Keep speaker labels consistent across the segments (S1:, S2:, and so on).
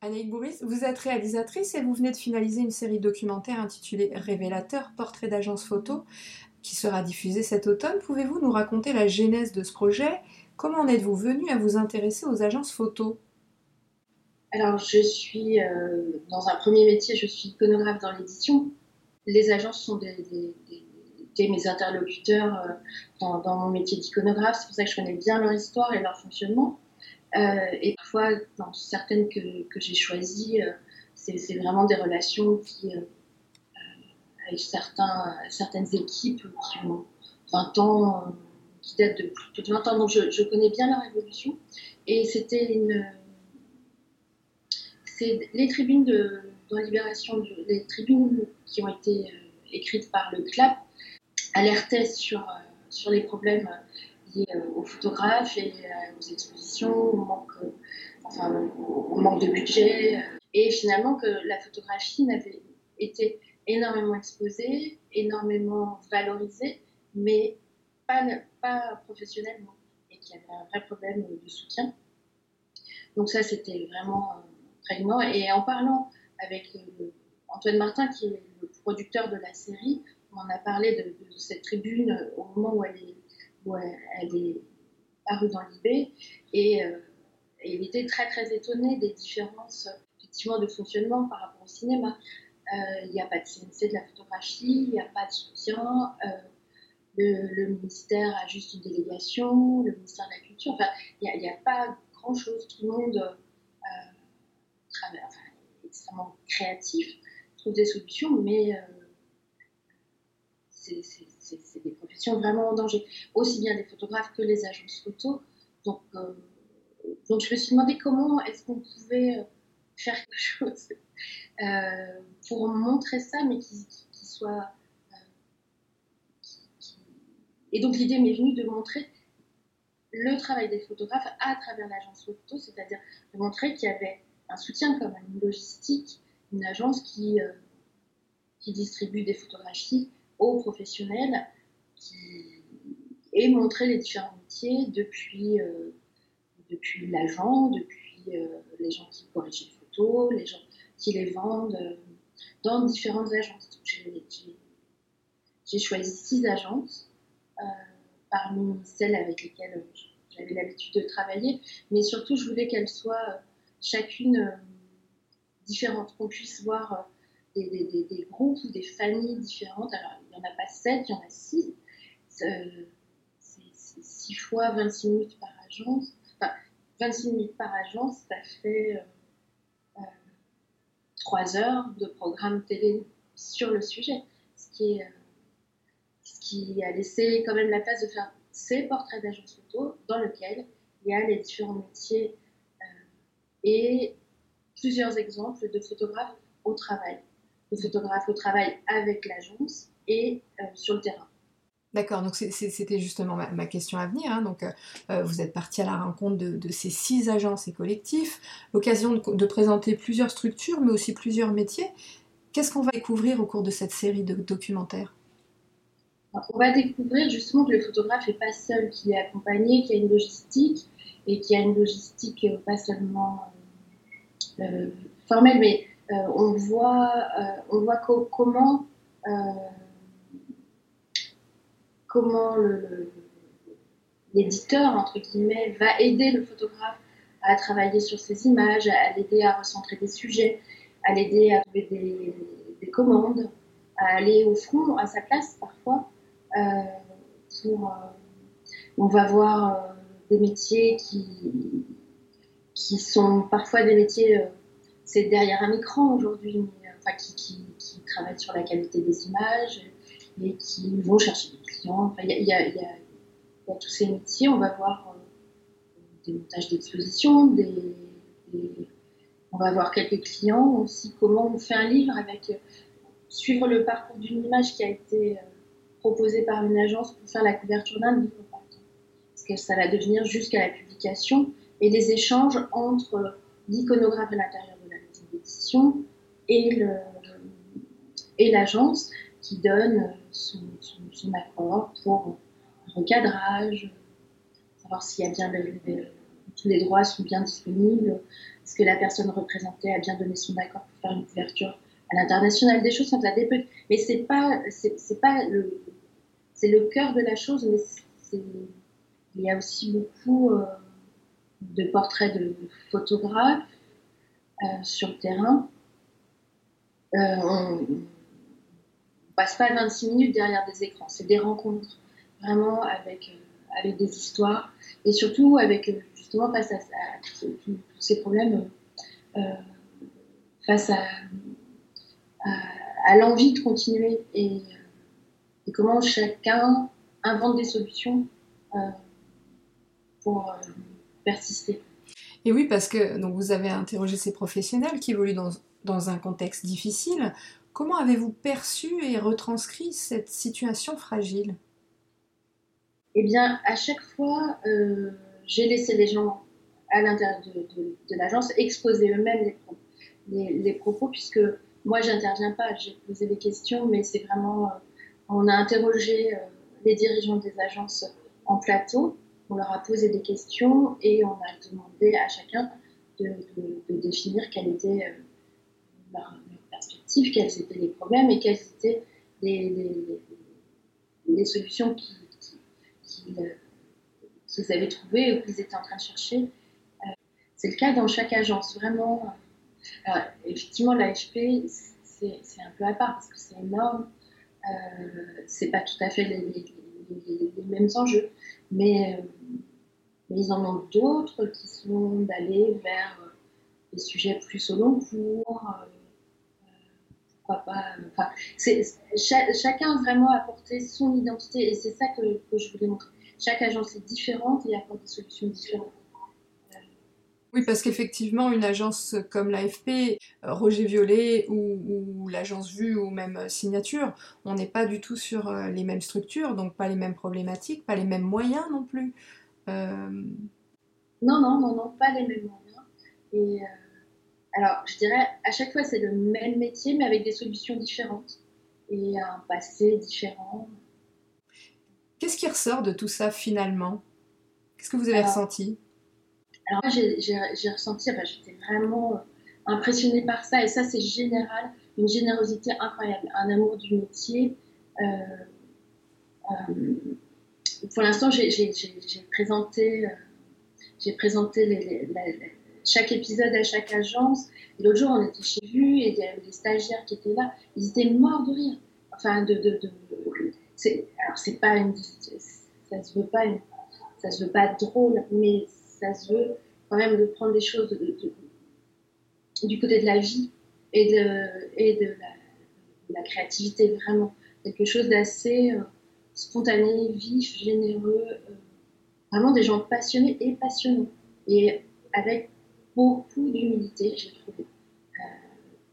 S1: Annick Bourris, vous êtes réalisatrice et vous venez de finaliser une série documentaire intitulée Révélateur, portrait d'agence photo, qui sera diffusée cet automne. Pouvez-vous nous raconter la genèse de ce projet? Comment en êtes-vous venu à vous intéresser aux agences photo?
S2: Alors, je suis euh, dans un premier métier, je suis iconographe dans l'édition. Les agences sont mes interlocuteurs euh, dans, dans, mon métier d'iconographe. C'est pour ça que je connais bien leur histoire et leur fonctionnement. Euh, et parfois, dans certaines que, que j'ai choisies, euh, c'est vraiment des relations qui, euh, avec certains, certaines équipes qui ont 20 ans, qui datent de plus de 20 ans. Donc je, connais bien leur évolution. Et c'était une. C'est les tribunes de, dans Libération, les tribunes qui ont été écrites par le CLAP alertaient sur, sur les problèmes euh, aux photographes et euh, aux expositions, au manque, euh, enfin, au manque de budget. Et finalement, que la photographie n'avait été énormément exposée, énormément valorisée, mais pas, pas professionnellement, et qu'il y avait un vrai problème de soutien. Donc ça, c'était vraiment prégnant. Et en parlant avec Antoine Martin, qui est le producteur de la série, on a parlé de, de cette tribune au moment où elle est où elle, est parue dans l'IB. Et, euh, il était très très étonné des différences effectivement de fonctionnement par rapport au cinéma. Euh, il n'y a pas de CNC de la photographie, il n'y a pas de soutien. Euh, le, ministère a juste une délégation, le ministère de la Culture. Enfin, il n'y a, pas grand-chose. Tout le monde travaille, enfin, extrêmement créatif, trouve des solutions, mais c'est des professions vraiment en danger, aussi bien les photographes que les agences photo. Donc, euh, donc je me suis demandé comment est-ce qu'on pouvait euh, faire quelque chose euh, pour montrer ça, mais qui, soit. Et donc l'idée m'est venue de montrer le travail des photographes à travers l'agence photo, c'est-à-dire de montrer qu'il y avait un soutien comme une logistique, une agence qui, qui distribue des photographies aux professionnels qui, et montrer les différents métiers depuis, euh, depuis l'agent, depuis euh, les gens qui corrigent les photos, les gens qui les vendent euh, dans différentes agences. J'ai choisi six agences parmi celles avec lesquelles j'avais l'habitude de travailler, mais surtout je voulais qu'elles soient chacune différentes, qu'on puisse voir des, groupes ou des familles différentes. N'y en a pas 7, il y en a 6. Euh, c'est 6 fois 26 minutes par agence. Enfin, 26 minutes par agence, ça fait euh, 3 euh, heures de programme télé sur le sujet. Ce qui, est, euh, ce qui a laissé quand même la place de faire ces portraits d'agence photo dans lesquels il y a les différents métiers et plusieurs exemples de photographes au travail de photographe au travail avec l'agence et euh, sur le terrain.
S1: D'accord, donc c'était justement ma, question à venir. Hein. Donc, euh, euh, vous êtes parti à la rencontre de, ces six agences et collectifs, l'occasion de, présenter plusieurs structures, mais aussi plusieurs métiers. Qu'est-ce qu'on va découvrir au cours de cette série de documentaires?
S2: On va découvrir justement que le photographe n'est pas seul, qu'il est accompagné, qu'il y a une logistique, et qu'il y a une logistique pas seulement formelle, mais euh, on voit, on voit comment, comment l'éditeur, entre guillemets, va aider le photographe à travailler sur ses images, à l'aider à recentrer des sujets, à l'aider à trouver des, commandes, à aller au front, à sa place parfois. pour, on va voir des métiers qui, sont parfois des métiers c'est derrière un écran aujourd'hui, euh, enfin, qui, travaillent sur la qualité des images et qui vont chercher des clients. Il y, a, tous ces métiers. On va voir euh, des montages d'exposition, des, on va voir quelques clients aussi, comment on fait un livre avec euh, suivre le parcours d'une image qui a été proposée par une agence pour faire la couverture d'un livre, par exemple. Parce que ça va devenir jusqu'à la publication et les échanges entre l'iconographe à l'intérieur et, et l'agence qui donne son, accord pour un recadrage, savoir s'il y a bien tous les droits sont bien disponibles, Est-ce que la personne représentée a bien donné son accord pour faire une couverture à l'international Des choses comme ça, Mais c'est pas, c'est pas le, c'est le cœur de la chose, mais il y a aussi beaucoup euh, de portraits de photographes euh, sur le terrain. Euh, passe pas 26 minutes derrière des écrans, c'est des rencontres vraiment avec, avec des histoires et surtout avec justement face à, tous ces problèmes, face à, l'envie de continuer et, comment chacun invente des solutions pour euh, persister.
S1: Et oui, parce que donc, vous avez interrogé ces professionnels qui évoluent dans, dans un contexte difficile. Comment avez-vous perçu et retranscrit cette situation fragile?
S2: Eh bien, à chaque fois, euh, j'ai laissé les gens à l'intérieur de, de, l'agence exposer eux-mêmes les, propos, puisque moi, j'interviens pas. J'ai posé des questions, mais c'est vraiment. Euh, on a interrogé les dirigeants des agences en plateau on leur a posé des questions et on a demandé à chacun de, définir quelle était euh, leur, quels étaient les problèmes et quelles étaient les, solutions qu'ils avaient trouvées ou qu'ils étaient en train de chercher. Euh, c'est le cas dans chaque agence, vraiment. Alors, effectivement, l'AFP, c'est un peu à part parce que c'est énorme. Euh, c'est pas tout à fait les, mêmes enjeux. Mais, euh, ils en ont d'autres qui sont d'aller vers euh, des sujets plus au long cours. Euh, pourquoi pas. Enfin, chacun vraiment apporté son identité et c'est ça que, que je voulais montrer. Chaque agence est différente et apporte des solutions différentes.
S1: Oui, parce qu'effectivement, une agence comme l'AFP, euh, Roger Violet ou, l'agence Vue ou même euh, Signature, on n'est pas du tout sur euh, les mêmes structures, donc pas les mêmes problématiques, pas les mêmes moyens non plus.
S2: Non, non, non, non, pas les mêmes moyens. Et alors, je dirais, à chaque fois, c'est le même métier, mais avec des solutions différentes et un passé différent.
S1: Qu'est-ce qui ressort de tout ça finalement? Qu'est-ce que vous avez ressenti?
S2: alors moi, j'ai ressenti, bah, j'étais vraiment euh, impressionnée par ça, et ça, c'est général, une générosité incroyable, un amour du métier. Euh, euh, pour l'instant, j'ai présenté, j'ai présenté les, chaque épisode à chaque agence. L'autre jour, on était chez Vue et il y avait des stagiaires qui étaient là. Ils étaient morts de rire. Enfin, de, de, de alors c'est pas une, ça se veut pas, ça se veut pas drôle, mais ça se veut quand même de prendre des choses du côté de la vie et de, et de, la, créativité, vraiment. Quelque chose d'assez euh, spontané, vif, généreux, euh, vraiment des gens passionnés et passionnants. Et avec beaucoup d'humilité, j'ai trouvé. Euh,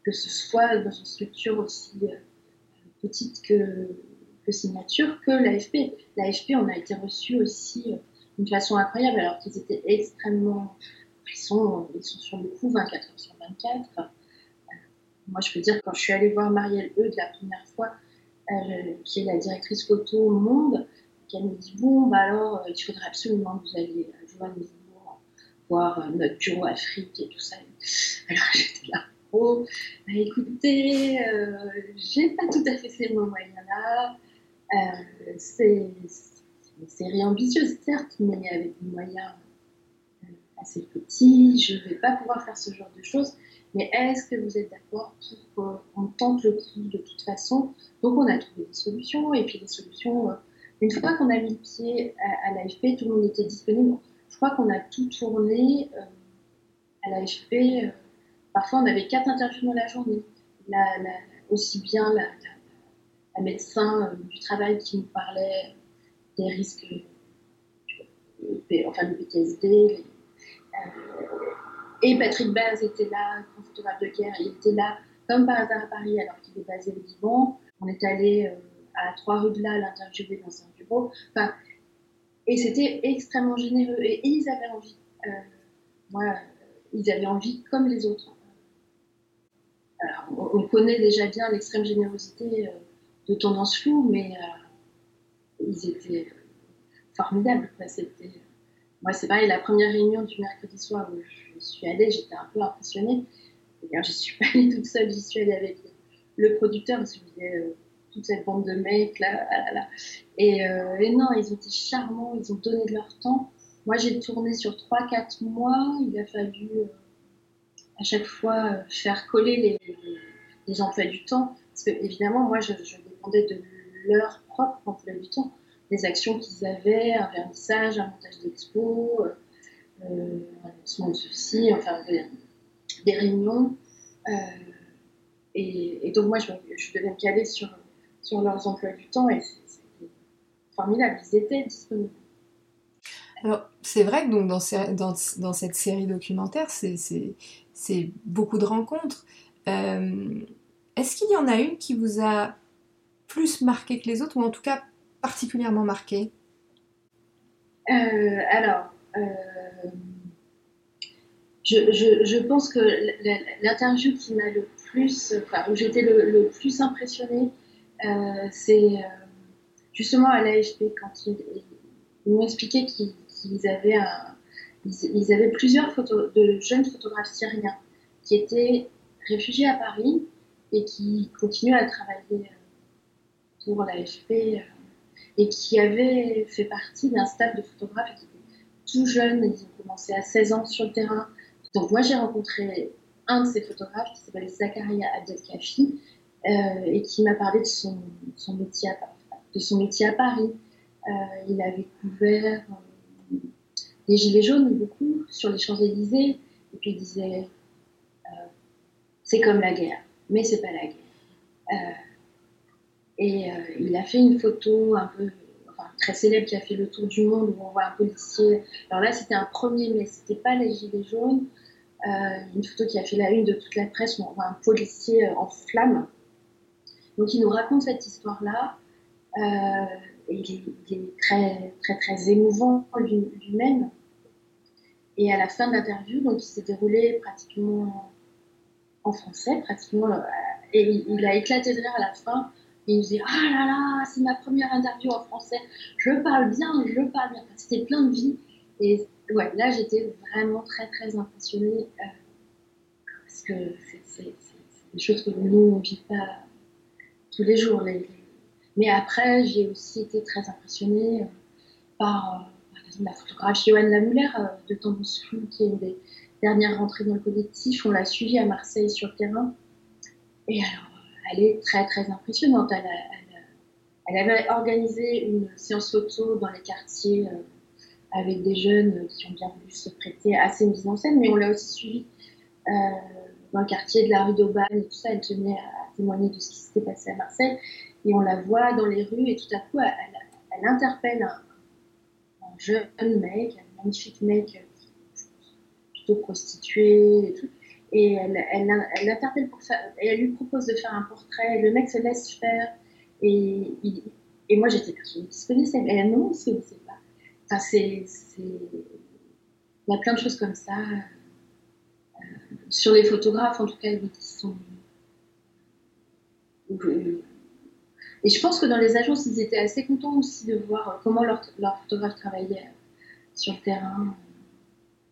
S2: que ce soit dans une structure aussi petite que, que Signature, que l'AFP. L'AFP, on a été reçu aussi d'une façon incroyable, alors qu'ils étaient extrêmement. Ils sont, ils sont sur le coup 24 heures sur 24. Euh, moi, je peux dire, quand je suis allée voir Marielle Eudes la première fois, euh, qui est la directrice photo au Monde, qu'elle me dit Bon, bah alors, euh, il faudrait absolument que vous alliez joindre voir notre bureau Afrique et tout ça. Alors, j'étais là. Oh, écoutez, j'ai pas tout à fait ces moyens-là. c'est une série ambitieuse, certes, mais avec des moyens euh, assez petits. Je vais pas pouvoir faire ce genre de choses. Mais est-ce que vous êtes d'accord pour qu'on tente le coup de toute façon Donc, on a trouvé des solutions. Et puis, les solutions, euh, une fois qu'on a mis le pied à, l'AFP, tout le monde était disponible. Je crois qu'on a tout tourné euh, à l'AFP. parfois, on avait quatre interviews dans la journée. aussi bien la, médecin du travail qui nous parlait des risques, enfin le PTSD. Euh, et Patrick Baz était là, grand photographe de guerre, il était là comme par hasard à Paris alors qu'il est basé au Liban. On est allé euh, à trois rues de là l'interviewer dans un bureau. Enfin, et c'était extrêmement généreux et, ils avaient envie. Euh, moi, ils avaient envie comme les autres. Alors, on, connaît déjà bien l'extrême générosité de tendance floue, mais ils étaient formidables. Moi, c'est pareil, la première réunion du mercredi soir où je suis allée, j'étais un peu impressionnée. Je je suis pas allée toute seule, j'y suis allée avec le producteur, parce que je euh, toute cette bande de mecs là. Là, Et, euh, et, non, ils ont été charmants, ils ont donné de leur temps. Moi, j'ai tourné sur 3-4 mois, il a fallu euh, à chaque fois faire coller les, les, emplois du temps, parce que évidemment, moi, je, dépendais de leur propre emploi du temps, les actions qu'ils avaient, un vernissage, un montage d'expo, euh, un lancement de ceci, enfin des, réunions. Et, donc moi, je, je, devais me caler sur, sur leurs emplois du temps et c'était formidable, ils étaient disponibles.
S1: Alors, c'est vrai que donc, dans, dans, dans cette série documentaire, c'est beaucoup de rencontres. Euh, est-ce qu'il y en a une qui vous a plus marqué que les autres, ou en tout cas particulièrement marqué?
S2: Euh, Alors, euh, je, je, je, pense que l'interview qui m'a le plus, enfin, où j'étais le, plus impressionnée, euh, c'est euh, justement à l'AFP quand ils, m'ont expliqué qu'ils avaient, ils, plusieurs photos de jeunes photographes syriens qui étaient réfugiés à Paris et qui continuaient à travailler euh, pour l'AFP et qui avaient fait partie d'un stade de photographes qui étaient tout jeunes, ils ont commencé à 16 ans sur le terrain. Donc moi j'ai rencontré un de ces photographes qui s'appelle Zakaria Abdelkafi et qui m'a parlé de son, métier à, Paris. Euh, il avait couvert euh, les Gilets jaunes beaucoup sur les Champs-Élysées et puis il disait c'est comme la guerre, mais c'est pas la guerre. et il a fait une photo un peu très célèbre qui a fait le tour du monde où on voit un policier. Alors là, c'était un premier, mais c'était pas les gilets jaunes. Euh, une photo qui a fait la une de toute la presse où on voit un policier euh, en flammes. Donc il nous raconte cette histoire-là. Euh, il, est, très, très, très émouvant lui-même. Et à la fin de l'interview, donc il s'est déroulé pratiquement en français, pratiquement, et il, a éclaté de rire à la fin. Et il nous dit Ah là là, c'est ma première interview en français, je parle bien, je parle bien. C'était plein de vie. Et ouais, là, j'étais vraiment très, très impressionnée euh, parce que c'est des choses que nous, on ne vit pas tous les jours. Mais après, j'ai aussi été très impressionnée euh, par, euh, la photographe Joanne Lamuller de Tambous qui est une des dernières rentrées dans le collectif. On l'a suivie à Marseille sur le terrain. Et alors, elle est très, très impressionnante. Elle, avait organisé une séance photo dans les quartiers avec des jeunes qui ont bien voulu se prêter à ces mises en scène, mais on l'a aussi suivi euh, dans le quartier de la rue d'Aubagne tout ça. Elle tenait témoigner de ce qui s'était passé à Marseille. Et on la voit dans les rues et tout à coup, elle, interpelle un, jeune mec, un magnifique mec plutôt prostitué et tout. Et elle, elle, et elle lui propose de faire un portrait. Le mec se laisse faire. Et, et moi, j'étais persuadée qu'il se connaissait. Mais elle, non, il se connaissait c'est, Il y a plein de choses comme ça. Euh, sur les photographes, en tout cas, qui sont. Et je pense que dans les agences, ils étaient assez contents aussi de voir comment leurs leur photographes travaillaient sur le terrain.